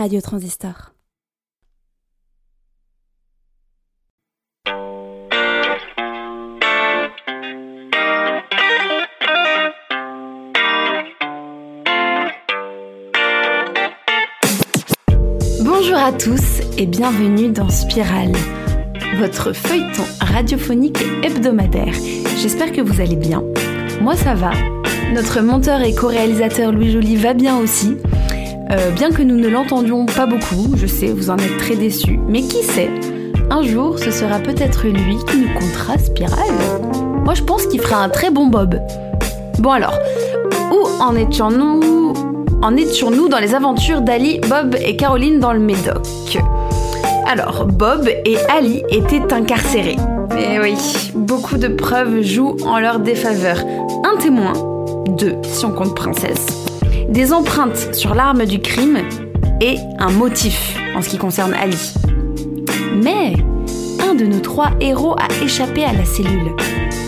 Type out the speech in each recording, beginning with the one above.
Radio Transistor. Bonjour à tous et bienvenue dans Spirale, votre feuilleton radiophonique hebdomadaire. J'espère que vous allez bien. Moi ça va. Notre monteur et co-réalisateur Louis Joly va bien aussi. Euh, bien que nous ne l'entendions pas beaucoup, je sais, vous en êtes très déçus. Mais qui sait? Un jour, ce sera peut-être lui qui nous comptera Spirale. Moi, je pense qu'il fera un très bon Bob. Bon alors, où en étions-nous En étions-nous dans les aventures d'Ali, Bob et Caroline dans le Médoc? Alors, Bob et Ali étaient incarcérés. Et oui, beaucoup de preuves jouent en leur défaveur. Un témoin, deux si on compte princesse des empreintes sur l'arme du crime et un motif en ce qui concerne Ali. Mais un de nos trois héros a échappé à la cellule.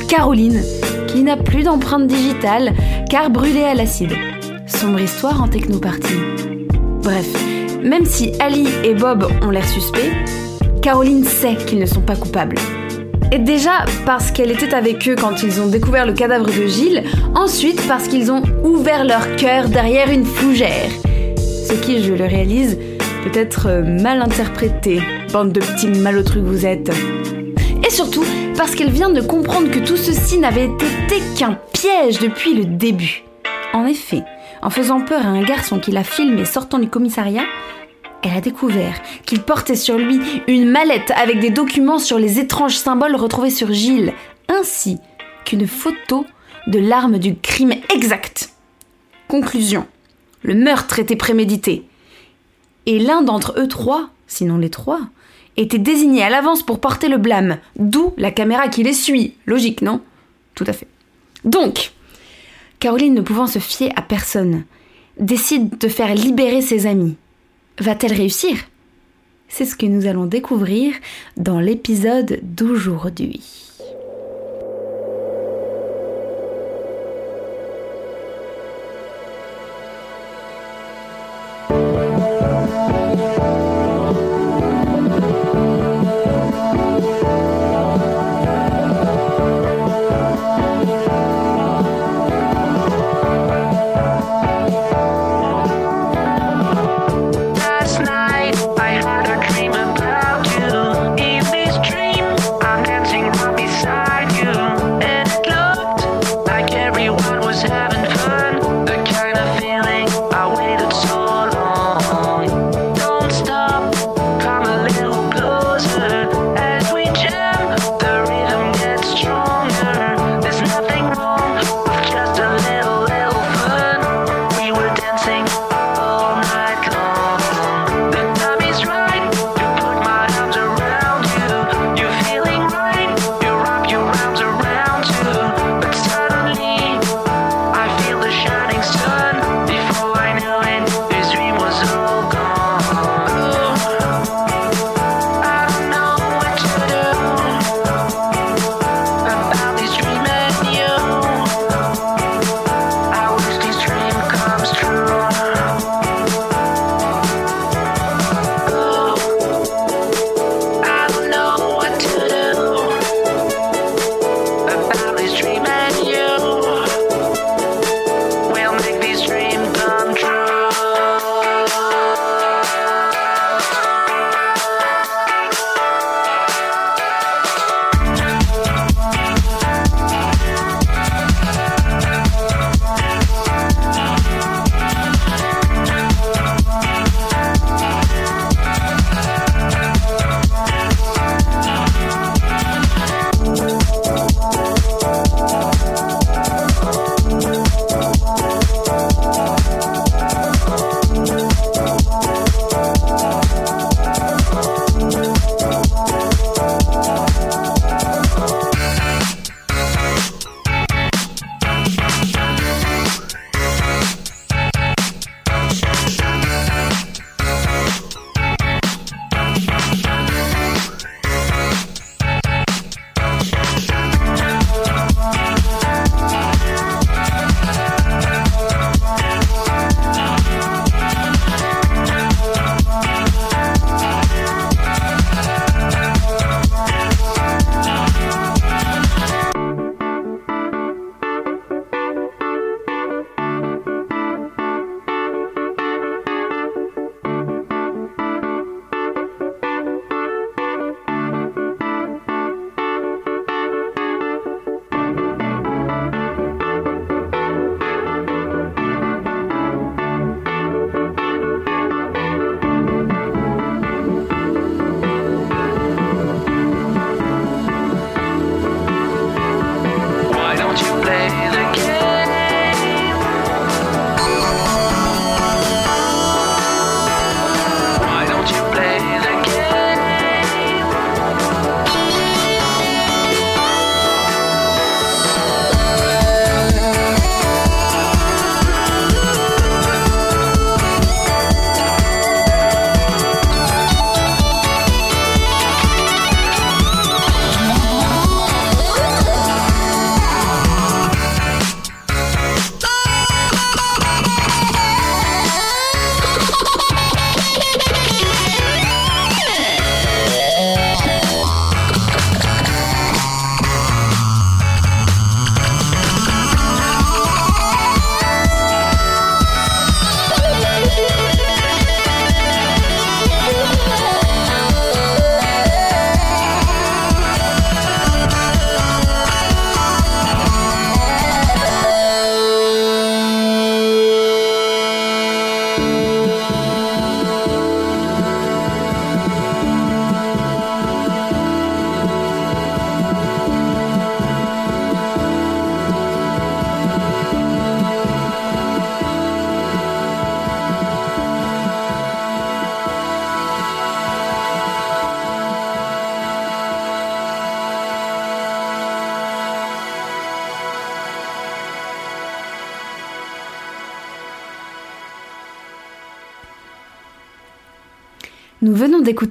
Caroline, qui n'a plus d'empreinte digitale car brûlée à l'acide. Sombre histoire en technopartie. Bref, même si Ali et Bob ont l'air suspects, Caroline sait qu'ils ne sont pas coupables. Et déjà parce qu'elle était avec eux quand ils ont découvert le cadavre de Gilles, ensuite parce qu'ils ont ouvert leur cœur derrière une fougère. Ce qui, je le réalise, peut être euh, mal interprété, bande de petits malotrucs que vous êtes. Et surtout parce qu'elle vient de comprendre que tout ceci n'avait été qu'un piège depuis le début. En effet, en faisant peur à un garçon qui la filmé sortant du commissariat, elle a découvert qu'il portait sur lui une mallette avec des documents sur les étranges symboles retrouvés sur Gilles, ainsi qu'une photo de l'arme du crime exact. Conclusion. Le meurtre était prémédité. Et l'un d'entre eux trois, sinon les trois, était désigné à l'avance pour porter le blâme, d'où la caméra qui les suit. Logique, non? Tout à fait. Donc, Caroline ne pouvant se fier à personne, décide de faire libérer ses amis. Va-t-elle réussir? C'est ce que nous allons découvrir dans l'épisode d'aujourd'hui.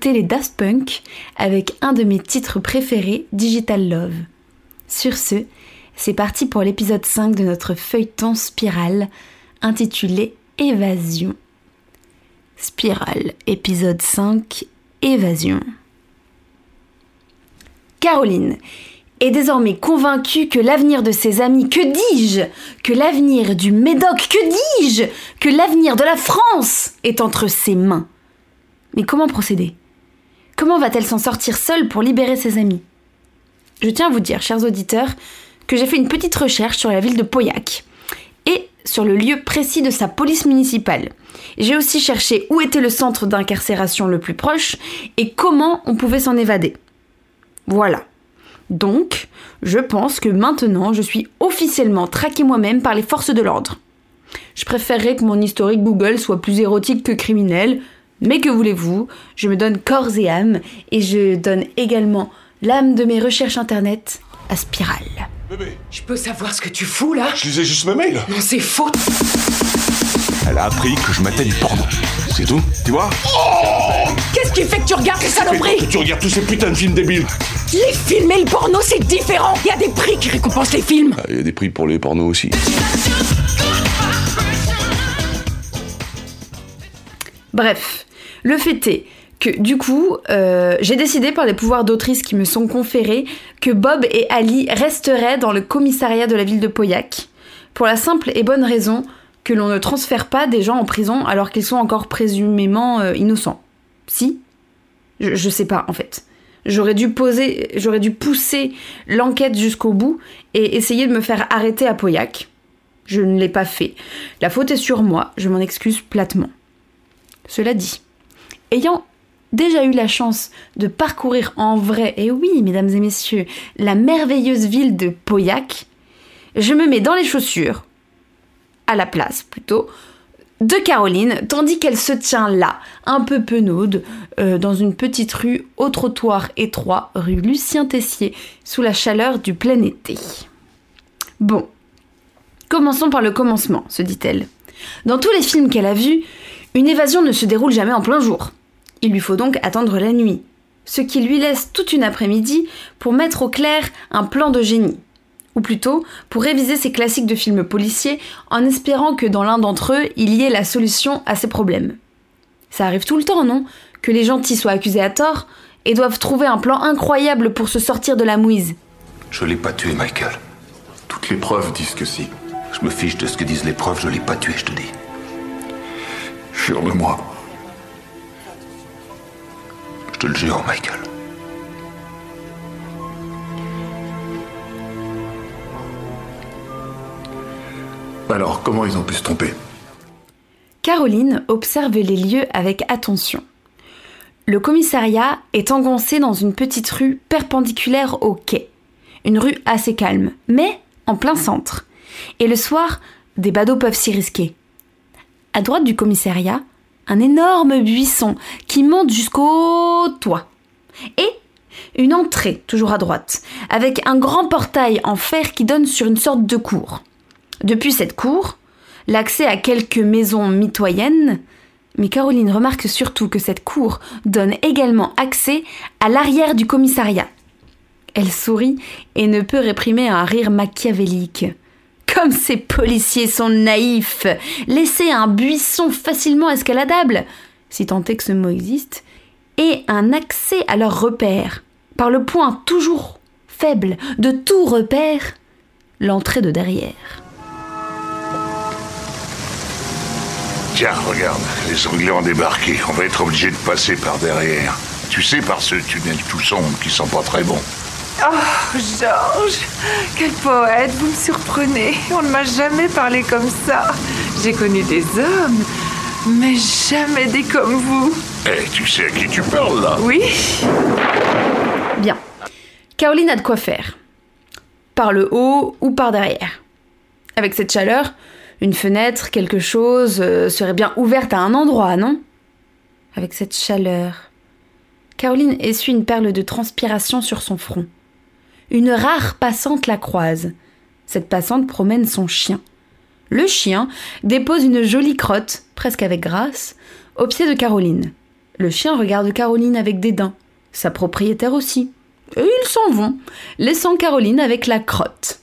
Les Daft Punk avec un de mes titres préférés, Digital Love. Sur ce, c'est parti pour l'épisode 5 de notre feuilleton Spirale, intitulé Évasion. Spirale, épisode 5, Évasion. Caroline est désormais convaincue que l'avenir de ses amis, que dis-je Que l'avenir du Médoc, que dis-je Que l'avenir de la France est entre ses mains. Mais comment procéder? Comment va-t-elle s'en sortir seule pour libérer ses amis? Je tiens à vous dire, chers auditeurs, que j'ai fait une petite recherche sur la ville de Pauillac et sur le lieu précis de sa police municipale. J'ai aussi cherché où était le centre d'incarcération le plus proche et comment on pouvait s'en évader. Voilà. Donc, je pense que maintenant, je suis officiellement traquée moi-même par les forces de l'ordre. Je préférerais que mon historique Google soit plus érotique que criminel, mais que voulez-vous, je me donne corps et âme, et je donne également l'âme de mes recherches internet à Spirale. Bébé, Je peux savoir ce que tu fous là? Je lisais juste mes mails. Non, c'est faux. Elle a appris que je matais du porno. C'est tout, tu vois? Qu'est-ce qui fait que tu regardes les saloperies Que tu regardes tous ces putains de films débiles? Les films et le porno, c'est différent. Il y a des prix qui récompensent les films. Il y a des prix pour les pornos aussi. Bref, le fait est que du coup, euh, j'ai décidé par les pouvoirs d'autrice qui me sont conférés que Bob et Ali resteraient dans le commissariat de la ville de Pauillac, pour la simple et bonne raison que l'on ne transfère pas des gens en prison alors qu'ils sont encore présumément euh, innocents. Si? Je, sais pas en fait. J'aurais dû poser, j'aurais dû pousser l'enquête jusqu'au bout et essayer de me faire arrêter à Pauillac. Je ne l'ai pas fait. La faute est sur moi, je m'en excuse platement. Cela dit, ayant déjà eu la chance de parcourir en vrai, et oui, mesdames et messieurs, la merveilleuse ville de Pauillac, je me mets dans les chaussures, à la place plutôt, de Caroline, tandis qu'elle se tient là, un peu penaude, euh, dans une petite rue au trottoir étroit, rue Lucien Tessier, sous la chaleur du plein été. Bon, commençons par le commencement, se dit-elle. Dans tous les films qu'elle a vus, une évasion ne se déroule jamais en plein jour. Il lui faut donc attendre la nuit, ce qui lui laisse toute une après-midi pour mettre au clair un plan de génie. Ou plutôt, pour réviser ses classiques de films policiers en espérant que dans l'un d'entre eux, il y ait la solution à ses problèmes. Ça arrive tout le temps, non? Que les gentils soient accusés à tort et doivent trouver un plan incroyable pour se sortir de la mouise. Je l'ai pas tué, Michael. Toutes les preuves disent que si. Je me fiche de ce que disent les preuves, je l'ai pas tué, je te dis. Jure de moi. Je le jure, Michael. Alors, comment ils ont pu se tromper? Caroline observe les lieux avec attention. Le commissariat est engoncé dans une petite rue perpendiculaire au quai. Une rue assez calme, mais en plein centre. Et le soir, des badauds peuvent s'y risquer. À droite du commissariat, un énorme buisson qui monte jusqu'au toit. Et une entrée, toujours à droite, avec un grand portail en fer qui donne sur une sorte de cour. Depuis cette cour, l'accès à quelques maisons mitoyennes, mais Caroline remarque surtout que cette cour donne également accès à l'arrière du commissariat. Elle sourit et ne peut réprimer un rire machiavélique. Comme ces policiers sont naïfs Laisser un buisson facilement escaladable, si tant est que ce mot existe, et un accès à leurs repères, par le point toujours faible de tout repère, l'entrée de derrière. Tiens, regarde, les Anglais ont débarqué. On va être obligé de passer par derrière. Tu sais, par ce tunnel tout sombre qui sent pas très bon. Oh, Georges, quel poète, vous me surprenez. On ne m'a jamais parlé comme ça. J'ai connu des hommes, mais jamais des comme vous. Eh, tu sais à qui tu parles, là Oui Bien. Caroline a de quoi faire. Par le haut ou par derrière. Avec cette chaleur, une fenêtre, quelque chose, euh, serait bien ouverte à un endroit, non? Avec cette chaleur. Caroline essuie une perle de transpiration sur son front. Une rare passante la croise. Cette passante promène son chien. Le chien dépose une jolie crotte, presque avec grâce, au pied de Caroline. Le chien regarde Caroline avec dédain, sa propriétaire aussi. Et ils s'en vont, laissant Caroline avec la crotte.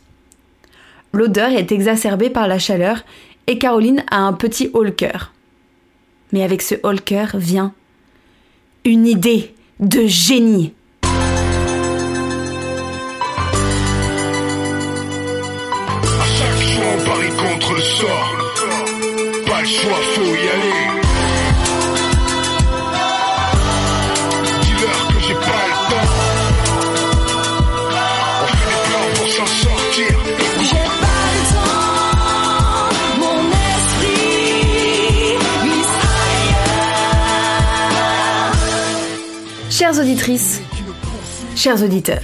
L'odeur est exacerbée par la chaleur et Caroline a un petit cœur. Mais avec ce cœur vient une idée de génie. Pas j'ai pas. Chères auditrices, chers auditeurs,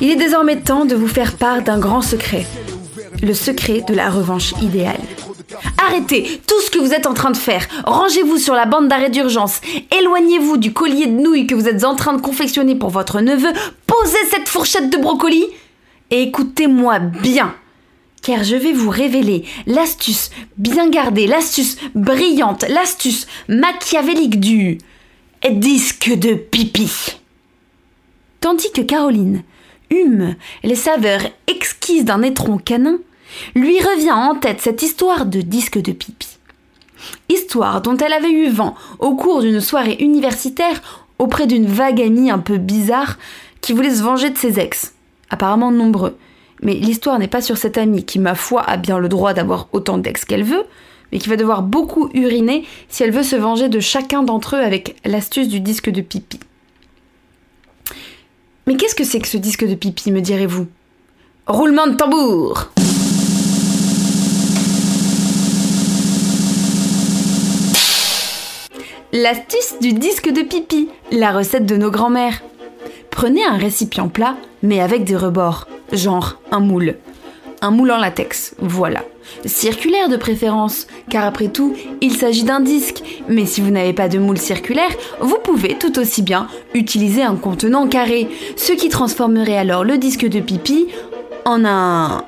il est désormais temps de vous faire part d'un grand secret, le secret de la revanche idéale. Arrêtez tout ce que vous êtes en train de faire. Rangez-vous sur la bande d'arrêt d'urgence. Éloignez-vous du collier de nouilles que vous êtes en train de confectionner pour votre neveu. Posez cette fourchette de brocoli et écoutez-moi bien. Car je vais vous révéler l'astuce bien gardée, l'astuce brillante, l'astuce machiavélique du disque de pipi. Tandis que Caroline hume les saveurs exquises d'un étron canin, lui revient en tête cette histoire de disque de pipi. Histoire dont elle avait eu vent au cours d'une soirée universitaire auprès d'une vague amie un peu bizarre qui voulait se venger de ses ex, apparemment nombreux. Mais l'histoire n'est pas sur cette amie qui, ma foi, a bien le droit d'avoir autant d'ex qu'elle veut, mais qui va devoir beaucoup uriner si elle veut se venger de chacun d'entre eux avec l'astuce du disque de pipi. Mais qu'est-ce que c'est que ce disque de pipi, me direz-vous? Roulement de tambour L'astuce du disque de pipi, la recette de nos grands-mères. Prenez un récipient plat, mais avec des rebords, genre un moule. Un moule en latex, voilà. Circulaire de préférence, car après tout, il s'agit d'un disque. Mais si vous n'avez pas de moule circulaire, vous pouvez tout aussi bien utiliser un contenant carré, ce qui transformerait alors le disque de pipi en un...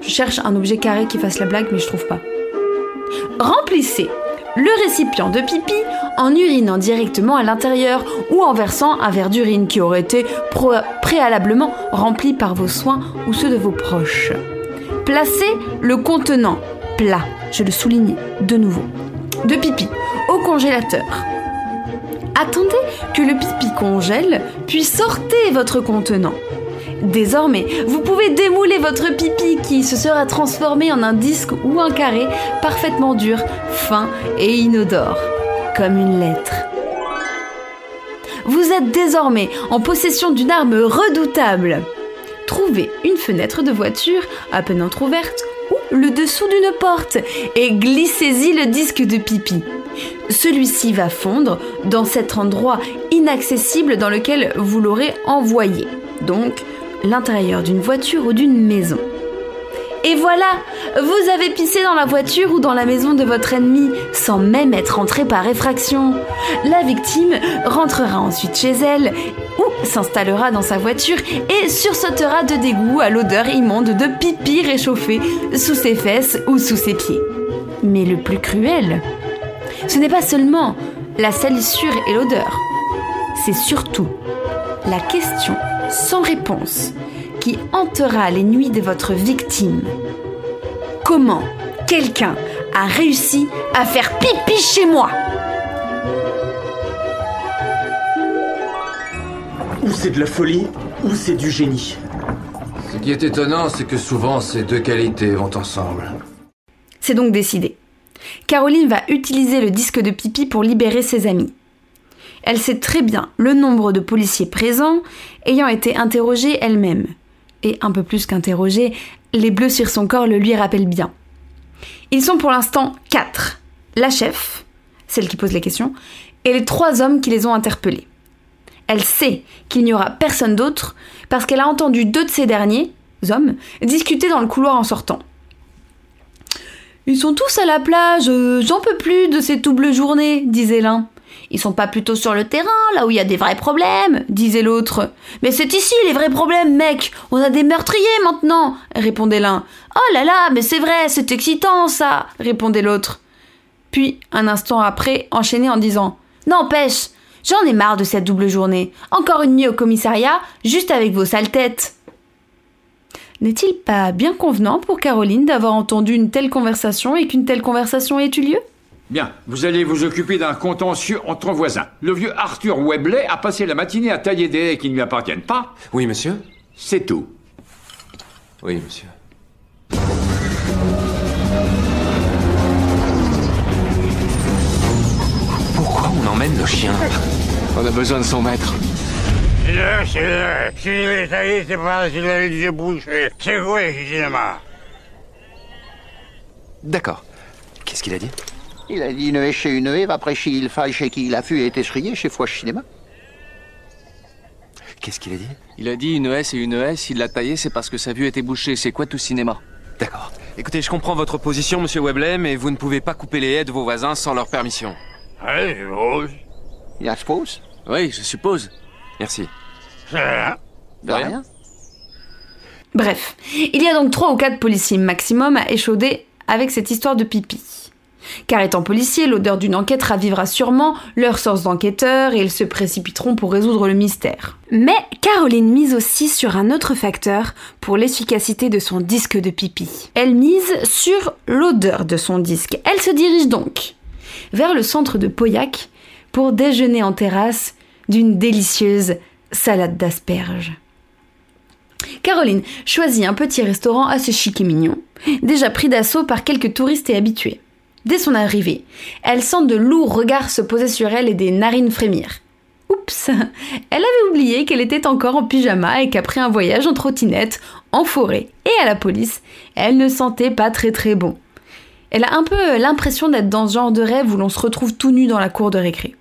Je cherche un objet carré qui fasse la blague, mais je trouve pas. Remplissez le récipient de pipi en urinant directement à l'intérieur ou en versant un verre d'urine qui aurait été préalablement rempli par vos soins ou ceux de vos proches. Placez le contenant plat, je le souligne de nouveau, de pipi au congélateur. Attendez que le pipi congèle, puis sortez votre contenant. Désormais, vous pouvez démouler votre pipi qui se sera transformé en un disque ou un carré parfaitement dur, fin et inodore, comme une lettre. Vous êtes désormais en possession d'une arme redoutable. Trouvez une fenêtre de voiture à peine entr'ouverte ou le dessous d'une porte et glissez-y le disque de pipi. Celui-ci va fondre dans cet endroit inaccessible dans lequel vous l'aurez envoyé. Donc, l'intérieur d'une voiture ou d'une maison. Et voilà, vous avez pissé dans la voiture ou dans la maison de votre ennemi sans même être entré par effraction. La victime rentrera ensuite chez elle ou s'installera dans sa voiture et sursautera de dégoût à l'odeur immonde de pipi réchauffé sous ses fesses ou sous ses pieds. Mais le plus cruel, ce n'est pas seulement la salissure et l'odeur, c'est surtout la question sans réponse qui hantera les nuits de votre victime. Comment quelqu'un a réussi à faire pipi chez moi? Ou c'est de la folie, ou c'est du génie. Ce qui est étonnant, c'est que souvent ces deux qualités vont ensemble. C'est donc décidé. Caroline va utiliser le disque de pipi pour libérer ses amis. Elle sait très bien le nombre de policiers présents, ayant été interrogée elle-même. Et un peu plus qu'interrogée, les bleus sur son corps le lui rappellent bien. Ils sont pour l'instant quatre. La chef, celle qui pose les questions, et les trois hommes qui les ont interpellés. Elle sait qu'il n'y aura personne d'autre parce qu'elle a entendu deux de ces derniers, hommes, discuter dans le couloir en sortant. Ils sont tous à la plage, euh, j'en peux plus de ces doubles journées, disait l'un. Ils sont pas plutôt sur le terrain, là où il y a des vrais problèmes, disait l'autre. Mais c'est ici les vrais problèmes, mec. On a des meurtriers maintenant, répondait l'un. Oh là là, mais c'est vrai, c'est excitant ça, répondait l'autre. puis, un instant après, enchaîner en disant N'empêche, j'en ai marre de cette double journée. Encore une nuit au commissariat, juste avec vos sales têtes. N'est-il pas bien convenant pour Caroline d'avoir entendu une telle conversation et qu'une telle conversation ait eu lieu? Bien, vous allez vous occuper d'un contentieux entre voisins. Le vieux Arthur Webley a passé la matinée à tailler des haies qui ne lui appartiennent pas. Oui, monsieur C'est tout. Oui, monsieur. Pourquoi on emmène le chien? On a besoin de son maître. Là, c'est là. Si taillé, c'est pas si. C'est quoi, cinéma D'accord. Qu'est-ce qu'il a dit? Il a dit une haie chez une haie, après chez il faille, chez qui il a fu et est essuyé, chez Foix Cinéma. Qu'est-ce qu'il a dit? Il a dit une haie, c'est une haie. S'il l'a taillé, c'est parce que sa vue était bouchée. C'est quoi tout cinéma? D'accord. Écoutez, je comprends votre position, monsieur Webley, mais vous ne pouvez pas couper les haies de vos voisins sans leur permission. Ouais, je suppose. Il a suppose Oui, je suppose. Merci. C'est rien. De rien. Bref, il y a donc trois ou quatre policiers maximum à échauder avec cette histoire de pipi. Car étant policier, l'odeur d'une enquête ravivera sûrement leur sens d'enquêteur et ils se précipiteront pour résoudre le mystère. Mais Caroline mise aussi sur un autre facteur pour l'efficacité de son disque de pipi. Elle mise sur l'odeur de son disque. Elle se dirige donc vers le centre de Pauillac pour déjeuner en terrasse d'une délicieuse salade d'asperges. Caroline choisit un petit restaurant assez chic et mignon, déjà pris d'assaut par quelques touristes et habitués. Dès son arrivée, elle sent de lourds regards se poser sur elle et des narines frémir. Oups Elle avait oublié qu'elle était encore en pyjama et qu'après un voyage en trottinette, en forêt et à la police, elle ne sentait pas très très bon. Elle a un peu l'impression d'être dans ce genre de rêve où l'on se retrouve tout nu dans la cour de récré.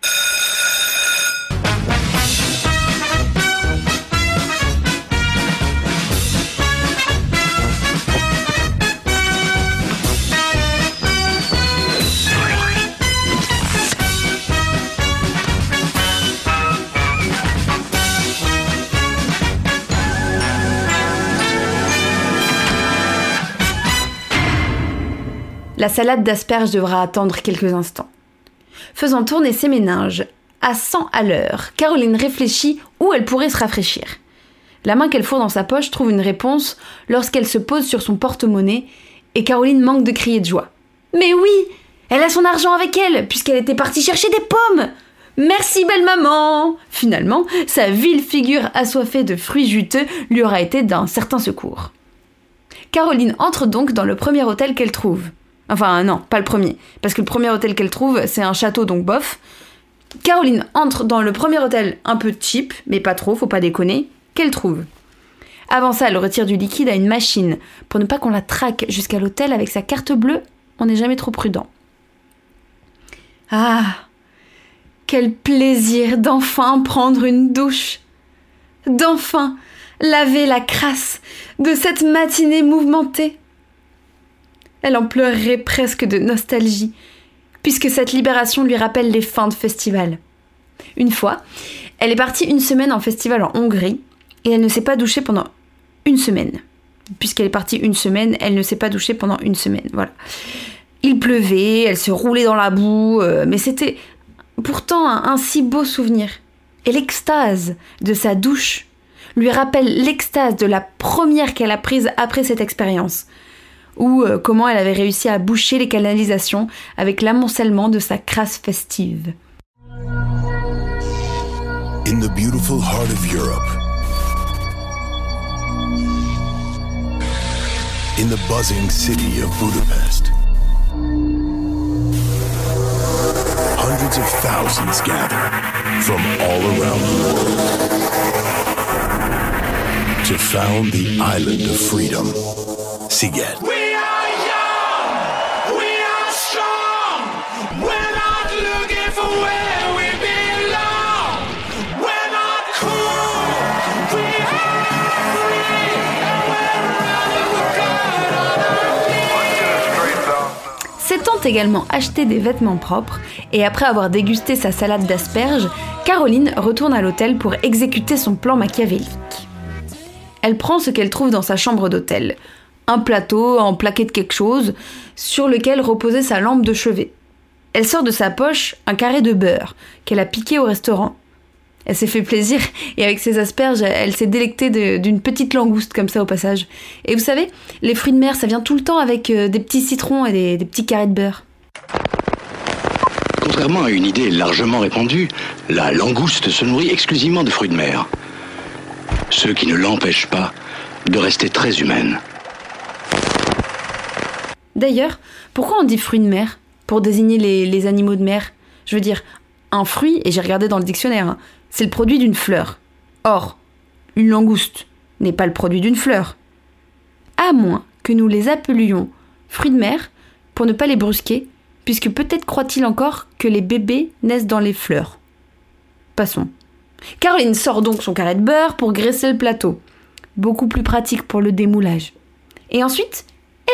La salade d'asperges devra attendre quelques instants. Faisant tourner ses méninges à 100 à l'heure, Caroline réfléchit où elle pourrait se rafraîchir. La main qu'elle fourre dans sa poche trouve une réponse lorsqu'elle se pose sur son porte-monnaie et Caroline manque de crier de joie. Mais oui Elle a son argent avec elle, puisqu'elle était partie chercher des pommes Merci belle maman Finalement, sa vile figure assoiffée de fruits juteux lui aura été d'un certain secours. Caroline entre donc dans le premier hôtel qu'elle trouve. Enfin non, pas le premier, parce que le premier hôtel qu'elle trouve, c'est un château, donc bof. Caroline entre dans le premier hôtel un peu cheap, mais pas trop, faut pas déconner, qu'elle trouve. Avant ça, elle retire du liquide à une machine, pour ne pas qu'on la traque jusqu'à l'hôtel avec sa carte bleue, on n'est jamais trop prudent. Ah Quel plaisir d'enfin prendre une douche D'enfin laver la crasse de cette matinée mouvementée elle en pleurerait presque de nostalgie, puisque cette libération lui rappelle les fins de festival. Une fois, elle est partie une semaine en festival en Hongrie, et elle ne s'est pas douchée pendant une semaine. Puisqu'elle est partie une semaine, elle ne s'est pas douchée pendant une semaine. Voilà. Il pleuvait, elle se roulait dans la boue, euh, mais c'était pourtant un, un si beau souvenir. Et l'extase de sa douche lui rappelle l'extase de la première qu'elle a prise après cette expérience ou euh, comment elle avait réussi à boucher les canalisations avec l'amoncellement de sa crasse festive. In the beautiful heart of Europe, in the buzzing city of Budapest, hundreds of thousands gather from all around the world to found the island of freedom, Siget. Également acheté des vêtements propres, et après avoir dégusté sa salade d'asperges, Caroline retourne à l'hôtel pour exécuter son plan machiavélique. Elle prend ce qu'elle trouve dans sa chambre d'hôtel, un plateau en plaqué de quelque chose, sur lequel reposait sa lampe de chevet. Elle sort de sa poche un carré de beurre qu'elle a piqué au restaurant. Elle s'est fait plaisir et avec ses asperges, elle s'est délectée d'une petite langouste comme ça au passage. Et vous savez, les fruits de mer, ça vient tout le temps avec euh, des petits citrons et des, des petits carrés de beurre. Contrairement à une idée largement répandue, la langouste se nourrit exclusivement de fruits de mer. Ce qui ne l'empêche pas de rester très humaine. D'ailleurs, pourquoi on dit fruits de mer pour désigner les, les animaux de mer? Je veux dire, un fruit, et j'ai regardé dans le dictionnaire, hein, c'est le produit d'une fleur. Or, une langouste n'est pas le produit d'une fleur. À moins que nous les appelions fruits de mer pour ne pas les brusquer, puisque peut-être croit-il encore que les bébés naissent dans les fleurs. Passons. Caroline sort donc son carré de beurre pour graisser le plateau. Beaucoup plus pratique pour le démoulage. Et ensuite,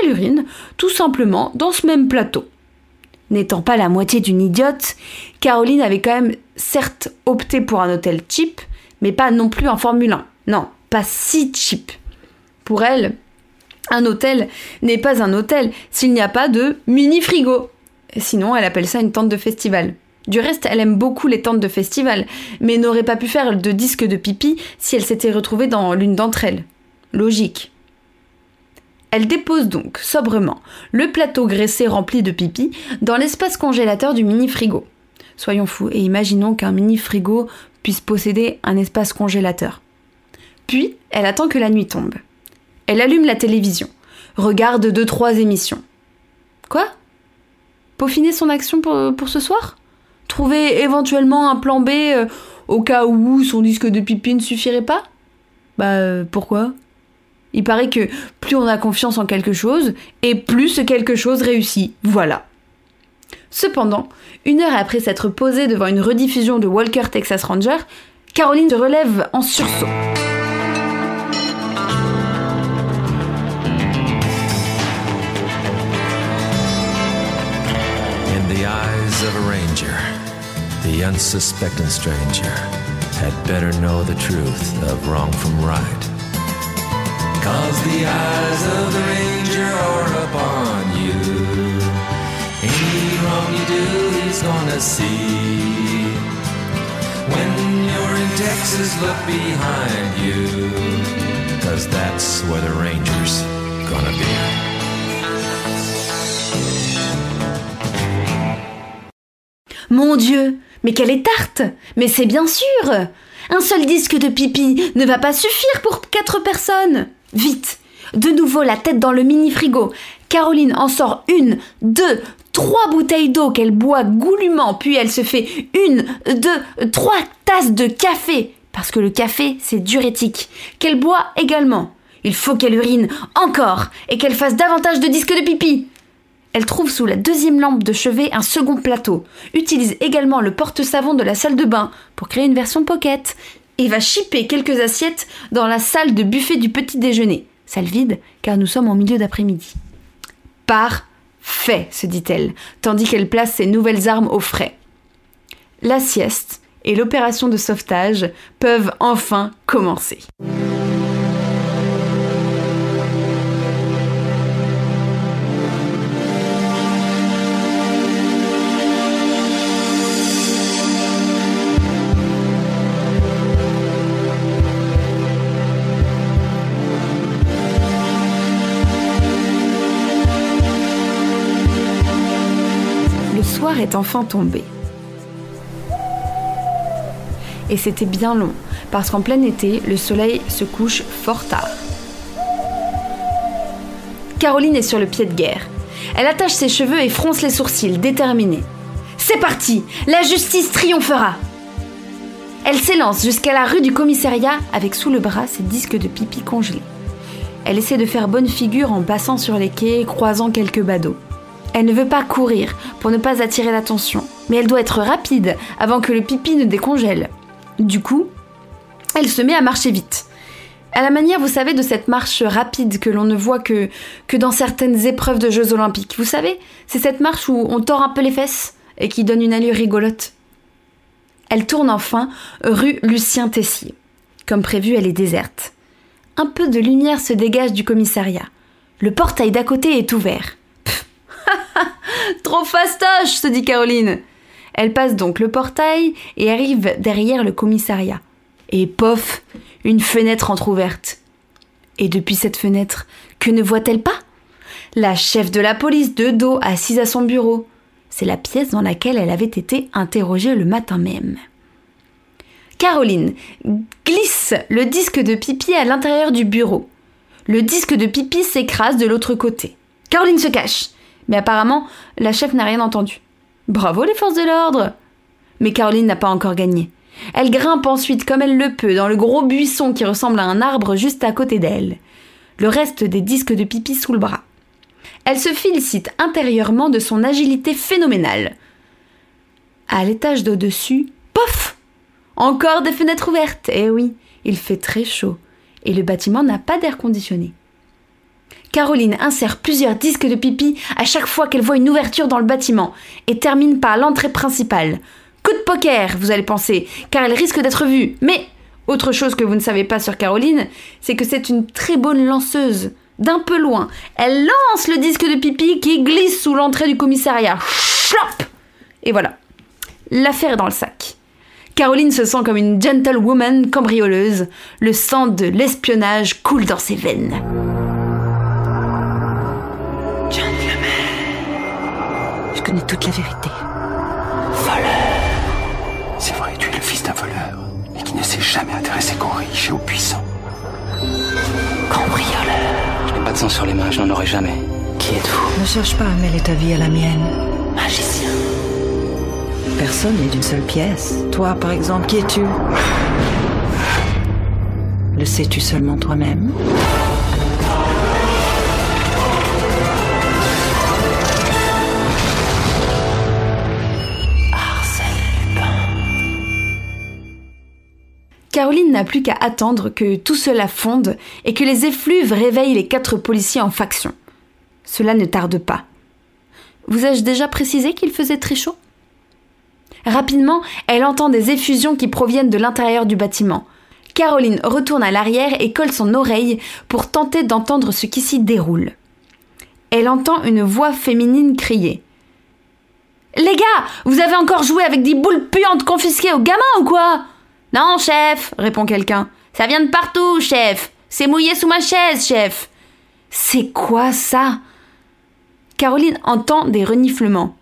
elle urine, tout simplement, dans ce même plateau. N'étant pas la moitié d'une idiote, Caroline avait quand même certes opté pour un hôtel cheap, mais pas non plus un Formule 1. Non, pas si cheap. Pour elle, un hôtel n'est pas un hôtel s'il n'y a pas de mini frigo. Sinon, elle appelle ça une tente de festival. Du reste, elle aime beaucoup les tentes de festival, mais n'aurait pas pu faire de disque de pipi si elle s'était retrouvée dans l'une d'entre elles. Logique. Elle dépose donc sobrement le plateau graissé rempli de pipi dans l'espace congélateur du mini frigo. Soyons fous et imaginons qu'un mini frigo puisse posséder un espace congélateur. Puis, elle attend que la nuit tombe. Elle allume la télévision, regarde deux trois émissions. Quoi? Peaufiner son action pour, pour ce soir? Trouver éventuellement un plan B euh, au cas où son disque de pipi ne suffirait pas? Bah euh, pourquoi? Il paraît que plus on a confiance en quelque chose, et plus ce quelque chose réussit. Voilà. Cependant, une heure après s'être posée devant une rediffusion de Walker Texas Ranger, Caroline se relève en sursaut. In the eyes of a ranger, the unsuspecting stranger had better know the truth of wrong from right. Cause the eyes of the ranger are upon you. Any wrong you do, he's gonna see. When you're in Texas, look behind you. Cause that's where the ranger's gonna be. Mon Dieu, mais quelle est tarte? Mais c'est bien sûr Un seul disque de pipi ne va pas suffire pour quatre personnes Vite De nouveau la tête dans le mini-frigo. Caroline en sort une, deux, trois bouteilles d'eau qu'elle boit goulûment, puis elle se fait une, deux, trois tasses de café, parce que le café, c'est diurétique, qu'elle boit également. Il faut qu'elle urine encore, et qu'elle fasse davantage de disques de pipi. Elle trouve sous la deuxième lampe de chevet un second plateau, utilise également le porte-savon de la salle de bain pour créer une version pocket, et va chipper quelques assiettes dans la salle de buffet du petit déjeuner. Salle vide, car nous sommes en milieu d'après-midi. Parfait, se dit-elle, tandis qu'elle place ses nouvelles armes au frais. La sieste et l'opération de sauvetage peuvent enfin commencer. Est enfin tombé. Et c'était bien long, parce qu'en plein été, le soleil se couche fort tard. Caroline est sur le pied de guerre. Elle attache ses cheveux et fronce les sourcils, déterminée. C'est parti La justice triomphera Elle s'élance jusqu'à la rue du commissariat avec sous le bras ses disques de pipi congelés. Elle essaie de faire bonne figure en passant sur les quais, croisant quelques badauds. Elle ne veut pas courir pour ne pas attirer l'attention, mais elle doit être rapide avant que le pipi ne décongèle. Du coup, elle se met à marcher vite. À la manière, vous savez, de cette marche rapide que l'on ne voit que, que dans certaines épreuves de Jeux Olympiques. Vous savez, c'est cette marche où on tord un peu les fesses et qui donne une allure rigolote. Elle tourne enfin rue Lucien Tessier. Comme prévu, elle est déserte. Un peu de lumière se dégage du commissariat. Le portail d'à côté est ouvert. Trop fastoche, se dit Caroline. Elle passe donc le portail et arrive derrière le commissariat. Et pof, une fenêtre entr'ouverte. Et depuis cette fenêtre, que ne voit-elle pas? La chef de la police de dos assise à son bureau. C'est la pièce dans laquelle elle avait été interrogée le matin même. Caroline glisse le disque de pipi à l'intérieur du bureau. Le disque de pipi s'écrase de l'autre côté. Caroline se cache. Mais apparemment, la chef n'a rien entendu. Bravo les forces de l'ordre Mais Caroline n'a pas encore gagné. Elle grimpe ensuite comme elle le peut dans le gros buisson qui ressemble à un arbre juste à côté d'elle. Le reste des disques de pipi sous le bras. Elle se félicite intérieurement de son agilité phénoménale. À l'étage d'au-dessus, pof Encore des fenêtres ouvertes. Eh oui, il fait très chaud et le bâtiment n'a pas d'air conditionné. Caroline insère plusieurs disques de pipi à chaque fois qu'elle voit une ouverture dans le bâtiment et termine par l'entrée principale. Coup de poker, vous allez penser, car elle risque d'être vue. Mais autre chose que vous ne savez pas sur Caroline, c'est que c'est une très bonne lanceuse. D'un peu loin, elle lance le disque de pipi qui glisse sous l'entrée du commissariat. Chlop Et voilà. L'affaire est dans le sac. Caroline se sent comme une gentlewoman cambrioleuse. Le sang de l'espionnage coule dans ses veines. Connais toute la vérité. C'est vrai, tu es le fils d'un voleur, mais qui ne s'est jamais intéressé qu'aux riches et aux puissants. Cambrioleur. Je n'ai pas de sang sur les mains, je n'en aurai jamais. Qui êtes-vous? Ne cherche pas à mêler ta vie à la mienne. Magicien. Personne n'est d'une seule pièce. Toi, par exemple, qui es-tu? Le sais-tu seulement toi-même? Caroline n'a plus qu'à attendre que tout cela fonde et que les effluves réveillent les quatre policiers en faction. Cela ne tarde pas. Vous ai-je déjà précisé qu'il faisait très chaud? Rapidement, elle entend des effusions qui proviennent de l'intérieur du bâtiment. Caroline retourne à l'arrière et colle son oreille pour tenter d'entendre ce qui s'y déroule. Elle entend une voix féminine crier. Les gars, vous avez encore joué avec des boules puantes confisquées aux gamins ou quoi? Non, chef, répond quelqu'un. Ça vient de partout, chef. C'est mouillé sous ma chaise, chef. C'est quoi ça? Caroline entend des reniflements.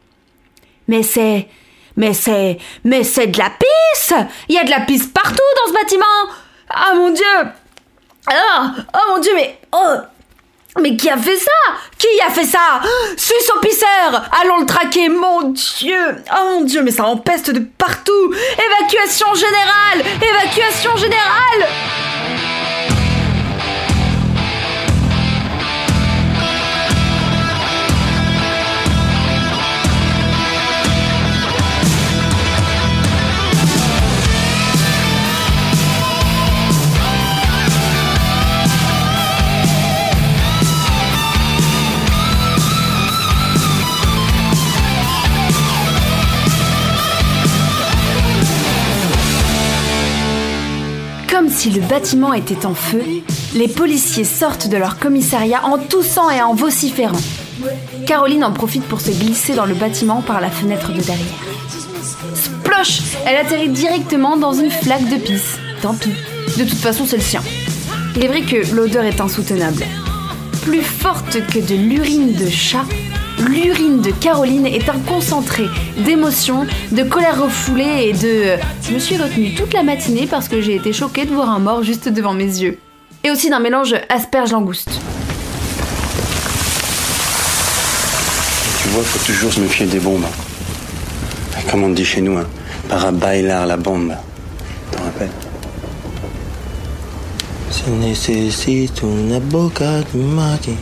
Mais c'est. Mais c'est. Mais c'est de la pisse Il y a de la pisse partout dans ce bâtiment Ah mon dieu Ah Oh mon dieu, mais. Oh mais qui a fait ça? Qui a fait ça? Suisse pisseur! Allons le traquer, mon Dieu! Oh mon Dieu, mais ça empeste de partout! Évacuation générale! Évacuation générale si le bâtiment était en feu, les policiers sortent de leur commissariat en toussant et en vociférant. Caroline en profite pour se glisser dans le bâtiment par la fenêtre de derrière. Sploche Elle atterrit directement dans une flaque de pisse. De toute façon, c'est le sien. Il est vrai que l'odeur est insoutenable. Plus forte que de l'urine de chat, l'urine de Caroline est un concentré d'émotion, de colère refoulée et de... Je me suis retenue toute la matinée parce que j'ai été choquée de voir un mort juste devant mes yeux. Et aussi d'un mélange asperge-langouste. Tu vois, faut toujours se méfier des bombes. Comme on dit chez nous, hein, para bailar la bombe. T'en rappelles? Si necesito una boca de mati.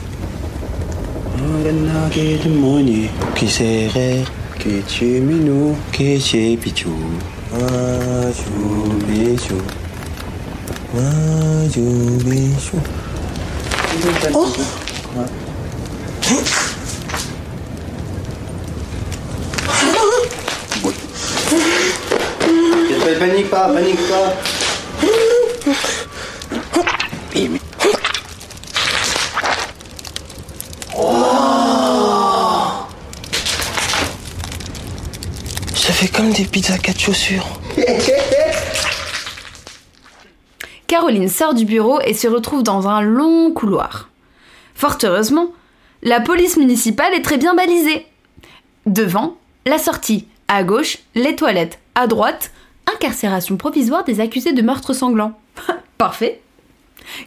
Oh! Panique pas, panique pas. fait comme des pizzas quatre chaussures. Caroline sort du bureau et se retrouve dans un long couloir. Fort heureusement, la police municipale est très bien balisée. Devant, la sortie. À gauche, les toilettes. À droite, incarcération provisoire des accusés de meurtre sanglant. Parfait.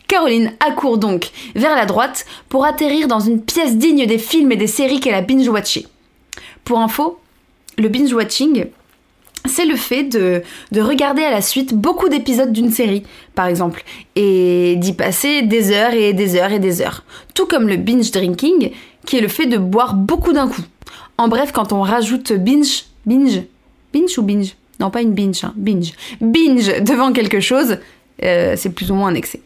Caroline accourt donc vers la droite pour atterrir dans une pièce digne des films et des séries qu'elle a binge-watchées. Pour info, le binge-watching, c'est le fait de, de, regarder à la suite beaucoup d'épisodes d'une série, par exemple, et d'y passer des heures et des heures et des heures. Tout comme le binge drinking, qui est le fait de boire beaucoup d'un coup. En bref, quand on rajoute binge, binge, binge ou binge? Non, pas une binge, hein, binge. Binge devant quelque chose, euh, c'est plus ou moins un excès.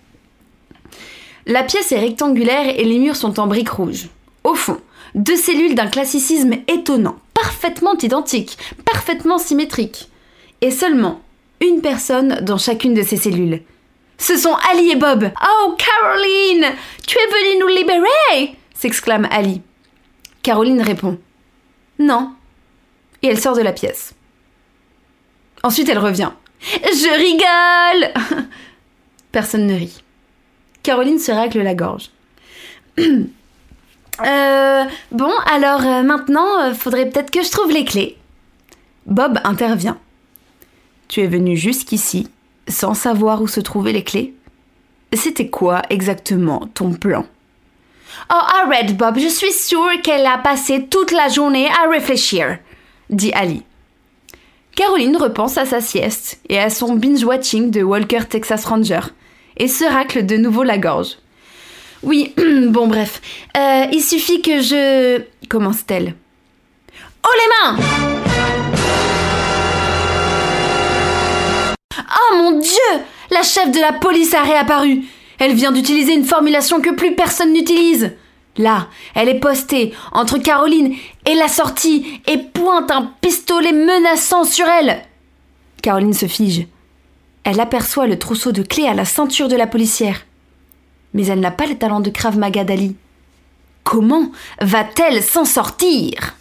La pièce est rectangulaire et les murs sont en briques rouges. Au fond, deux cellules d'un classicisme étonnant, parfaitement identiques, parfaitement symétriques. Et seulement une personne dans chacune de ces cellules. Ce sont Ali et Bob. Oh, Caroline Tu es venue nous libérer s'exclame Ali. Caroline répond Non. Et elle sort de la pièce. Ensuite, elle revient. Je rigole Personne ne rit. Caroline se racle la gorge. Euh, bon, alors euh, maintenant, euh, faudrait peut-être que je trouve les clés. Bob intervient. Tu es venu jusqu'ici sans savoir où se trouvaient les clés C'était quoi exactement ton plan? Oh, arrête, Bob, je suis sûre qu'elle a passé toute la journée à réfléchir, dit Ali. Caroline repense à sa sieste et à son binge-watching de Walker Texas Ranger et se racle de nouveau la gorge. Oui, bon bref. Euh, il suffit que je... Commence-t-elle. Oh les mains Oh mon Dieu La chef de la police a réapparu. Elle vient d'utiliser une formulation que plus personne n'utilise. Là, elle est postée entre Caroline et la sortie et pointe un pistolet menaçant sur elle. Caroline se fige. Elle aperçoit le trousseau de clés à la ceinture de la policière. Mais elle n'a pas le talent de Krav Maga d'Ali. Comment va-t-elle s'en sortir?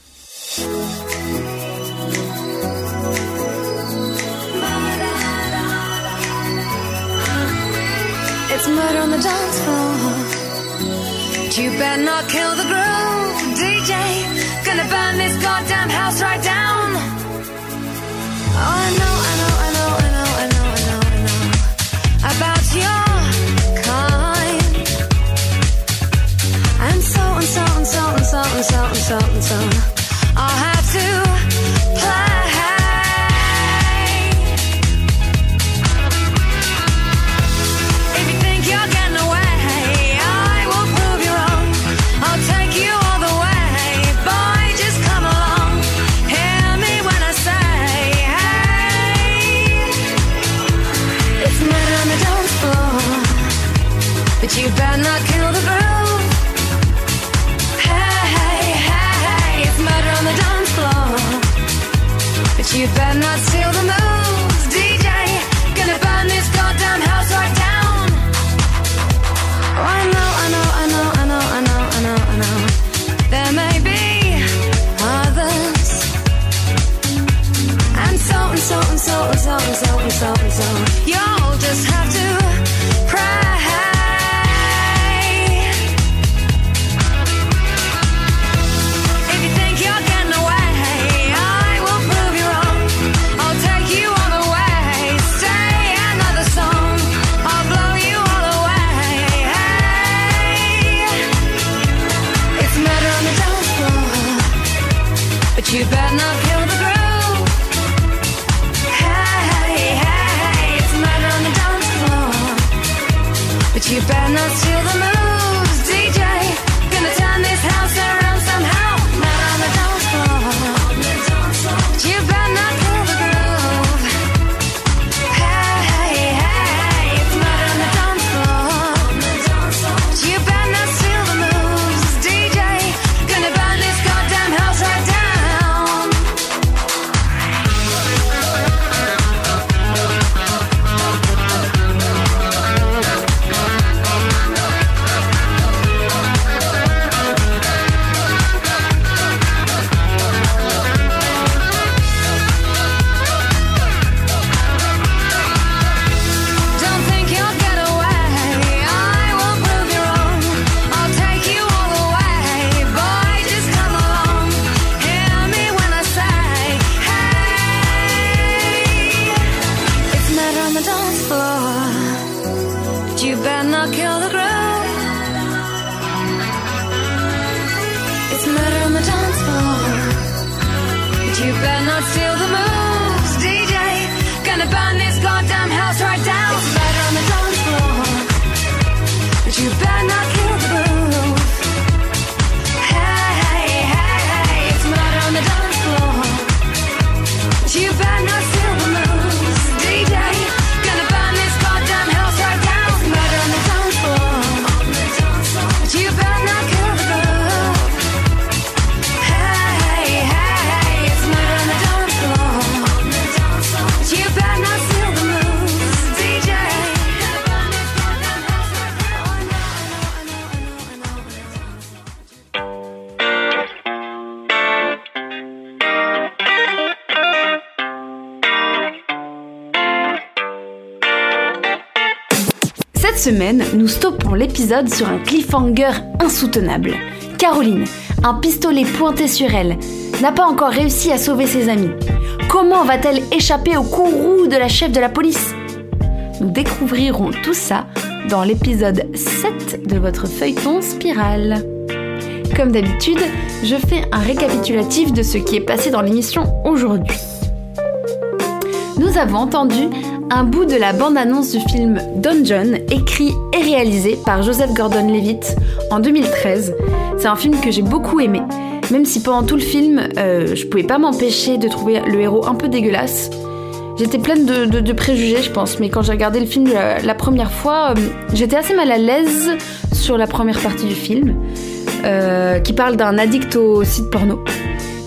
Semaine, nous stoppons l'épisode sur un cliffhanger insoutenable. Caroline, un pistolet pointé sur elle, n'a pas encore réussi à sauver ses amis. Comment va-t-elle échapper au courroux de la chef de la police? Nous découvrirons tout ça dans l'épisode 7 de votre feuilleton Spirale. Comme d'habitude, je fais un récapitulatif de ce qui est passé dans l'émission aujourd'hui. Nous avons entendu un bout de la bande-annonce du film Dungeon, écrit et réalisé par Joseph Gordon-Levitt en 2013. C'est un film que j'ai beaucoup aimé, même si pendant tout le film, euh, je pouvais pas m'empêcher de trouver le héros un peu dégueulasse. J'étais pleine de, préjugés, je pense, mais quand j'ai regardé le film la, la première fois, euh, j'étais assez mal à l'aise sur la première partie du film, euh, qui parle d'un addict au site porno.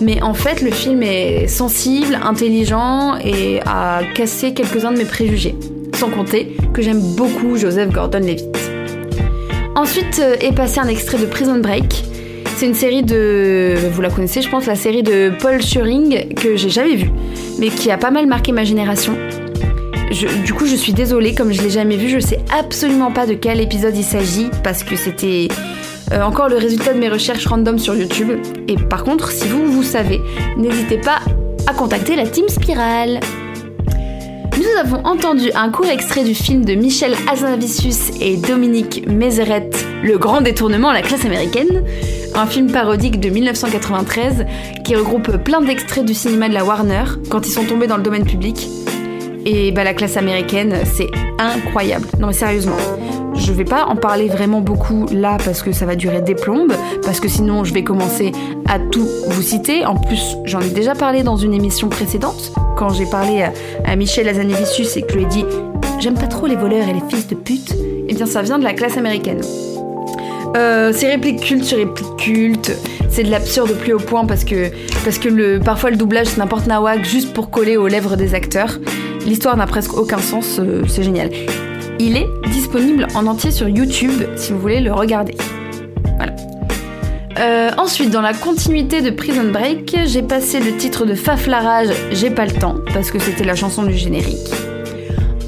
Mais en fait, le film est sensible, intelligent et a cassé quelques-uns de mes préjugés. Sans compter que j'aime beaucoup Joseph Gordon-Levitt. Ensuite euh, est passé un extrait de Prison Break. C'est une série de. Vous la connaissez, je pense, la série de Paul Scheuring que j'ai jamais vue, mais qui a pas mal marqué ma génération. Du coup, je suis désolée, comme je l'ai jamais vu, je sais absolument pas de quel épisode il s'agit parce que c'était euh, encore le résultat de mes recherches random sur YouTube. Et par contre, si vous, vous savez, n'hésitez pas à contacter la team Spirale. Nous avons entendu un court extrait du film de Michel Hazanavicius et Dominique Mézeret, Le Grand Détournement à la classe américaine, un film parodique de 1993 qui regroupe plein d'extraits du cinéma de la Warner quand ils sont tombés dans le domaine public. Et bah la classe américaine, c'est incroyable. Non mais sérieusement, je vais pas en parler vraiment beaucoup là parce que ça va durer des plombes, parce que sinon je vais commencer à tout vous citer. En plus, j'en ai déjà parlé dans une émission précédente, quand j'ai parlé à, Michel Azanavicius et que je lui ai dit j'aime pas trop les voleurs et les fils de pute. Eh bien ça vient de la classe américaine. Euh, c'est réplique culte sur réplique culte. C'est de l'absurde au plus haut point parce que, parce que parfois le doublage c'est n'importe nawak juste pour coller aux lèvres des acteurs. L'histoire n'a presque aucun sens, euh, c'est génial. Il est disponible en entier sur YouTube si vous voulez le regarder. Voilà. Euh, ensuite, dans la continuité de Prison Break, j'ai passé le titre de Faflarage J'ai pas le temps parce que c'était la chanson du générique.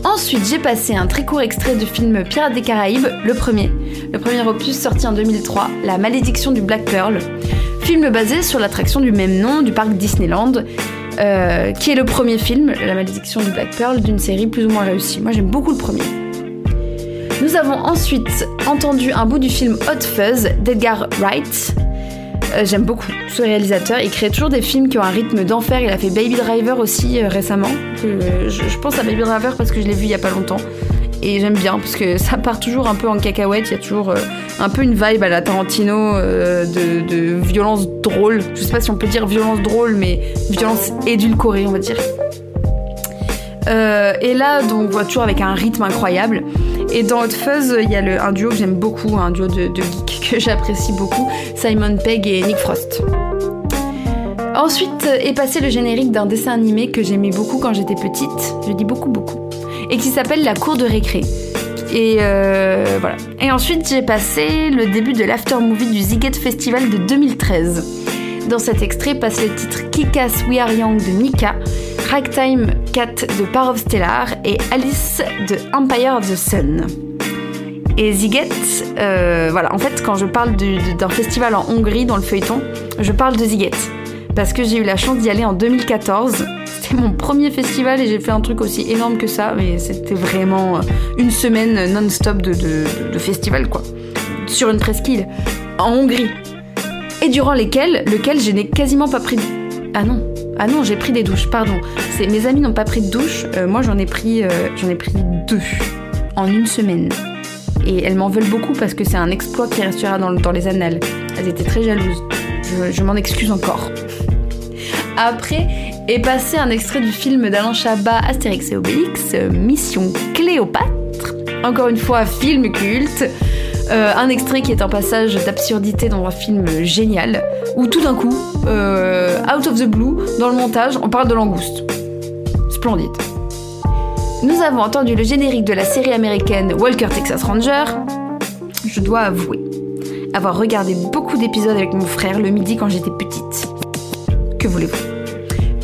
Ensuite, j'ai passé un très court extrait du film Pirates des Caraïbes, le premier. Le premier opus sorti en 2003, La malédiction du Black Pearl. Film basé sur l'attraction du même nom du parc Disneyland, euh, qui est le premier film, La malédiction du Black Pearl, d'une série plus ou moins réussie. Moi, j'aime beaucoup le premier. Nous avons ensuite entendu un bout du film Hot Fuzz d'Edgar Wright. Euh, J'aime beaucoup ce réalisateur. Il crée toujours des films qui ont un rythme d'enfer. Il a fait Baby Driver aussi euh, récemment. Que je, pense à Baby Driver parce que je l'ai vu il y a pas longtemps. Et j'aime bien parce que ça part toujours un peu en cacahuète. Il y a toujours euh, un peu une vibe à la Tarantino euh, de, violence drôle. Je sais pas si on peut dire violence drôle, mais violence édulcorée, on va dire. Euh, et là, donc, toujours avec un rythme incroyable. Et dans Hot Fuzz, il y a un duo que j'aime beaucoup, un duo de, de geeks que j'apprécie beaucoup, Simon Pegg et Nick Frost. Ensuite est passé le générique d'un dessin animé que j'aimais beaucoup quand j'étais petite, je dis beaucoup beaucoup, et qui s'appelle La Cour de récré. Et euh, voilà. Et ensuite j'ai passé le début de l'after movie du Ziget Festival de 2013. Dans cet extrait passe le titre Kick-Ass We Are Young de Mika, Ragtime Cat de Par of Stellar et Alice de Empire of the Sun. Et Ziget, euh, voilà, en fait, quand je parle du- du- d'un festival en Hongrie dans le feuilleton, je parle de Ziget. Parce que j'ai eu la chance d'y aller en 2014. C'était mon premier festival et j'ai fait un truc aussi énorme que ça, mais c'était vraiment euh, une semaine non-stop de, de- festival, quoi. Sur une presqu'île, en Hongrie. Et durant lesquels, lequel je n'ai quasiment pas pris. Ah non. Ah non, j'ai pris des douches, pardon. Mes amis n'ont pas pris de douche. euh, moi, j'en ai pris, euh, j'en ai pris deux en une semaine. Et elles m'en veulent beaucoup parce que c'est un exploit qui restera dans, dans les annales. Elles étaient très jalouses. Je, je m'en excuse encore. Après est passé un extrait du film d'Alain Chabat Astérix et Obélix, euh, Mission Cléopâtre. Encore une fois, film culte. Euh, un extrait qui est un passage d'absurdité dans un film génial, où tout d'un coup, euh, out of the blue, dans le montage, on parle de langouste. Splendide. Nous avons entendu le générique de la série américaine Walker Texas Ranger. Je dois avouer avoir regardé beaucoup d'épisodes avec mon frère le midi quand j'étais petite. Que voulez-vous?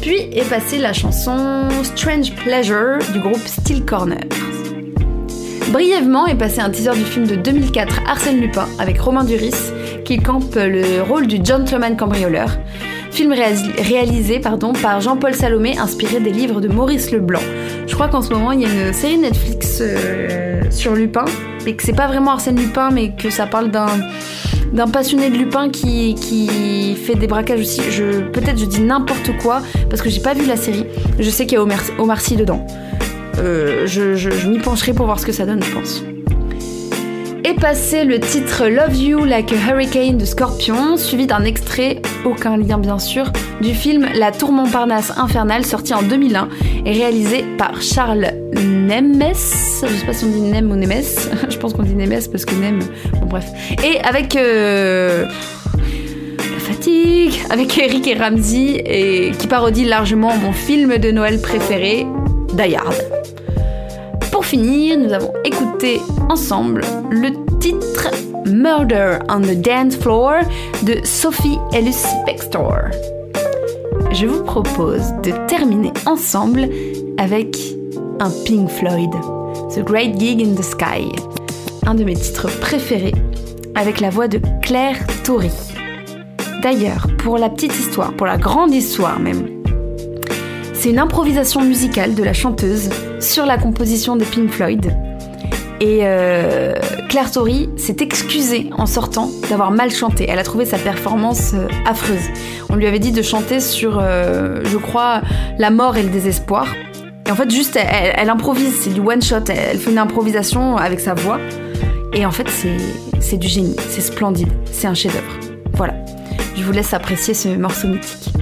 Puis est passée la chanson Strange Pleasure du groupe Steel Corners. Brièvement est passé un teaser du film de 2004 Arsène Lupin avec Romain Duris qui campe le rôle du gentleman cambrioleur. Film réalisé par Jean-Paul Salomé inspiré des livres de Maurice Leblanc. Je crois qu'en ce moment il y a une série Netflix euh, sur Lupin et que c'est pas vraiment Arsène Lupin mais que ça parle d'un passionné de Lupin qui, fait des braquages aussi. Je, peut-être je dis n'importe quoi parce que j'ai pas vu la série. Je sais qu'il y a Omar, dedans. Euh, je m'y pencherai pour voir ce que ça donne, je pense. Est passé le titre Love You Like a Hurricane de Scorpion, suivi d'un extrait, aucun lien bien sûr, du film La Tour Montparnasse Infernale, sorti en 2001 et réalisé par Charles Nemes. Je sais pas si on dit Nem ou Nemes. Je pense qu'on dit Nemes parce que Nem. Bon, bref. Et avec. euh, la fatigue avec Eric et Ramsey et qui parodie largement mon film de Noël préféré, Pour finir, nous avons écouté ensemble le titre Murder on the Dance Floor de Sophie Ellis Bextor. Je vous propose de terminer ensemble avec un Pink Floyd, The Great Gig in the Sky, un de mes titres préférés, avec la voix de Claire Tory. D'ailleurs, pour la petite histoire, pour la grande histoire même, c'est une improvisation musicale de la chanteuse sur la composition de Pink Floyd. Et euh, Claire Tory s'est excusée en sortant d'avoir mal chanté. Elle a trouvé sa performance euh, affreuse. On lui avait dit de chanter sur, euh, je crois, la mort et le désespoir. Et en fait, juste, elle, elle improvise, c'est du one shot. Elle, fait une improvisation avec sa voix. Et en fait, c'est du génie, c'est splendide, c'est un chef-d'œuvre. Voilà. Je vous laisse apprécier ce morceau mythique.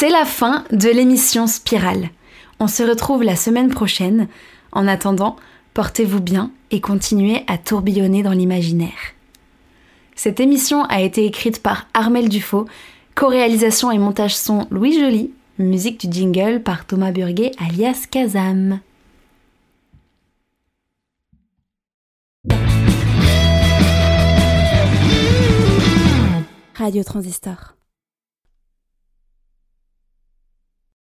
C'est la fin de l'émission Spirale. On se retrouve la semaine prochaine. En attendant, portez-vous bien et continuez à tourbillonner dans l'imaginaire. Cette émission a été écrite par Armel Dufaux, co-réalisation et montage son Louis Joly, musique du jingle par Thomas Burguet alias Kazam. Radio Transistor.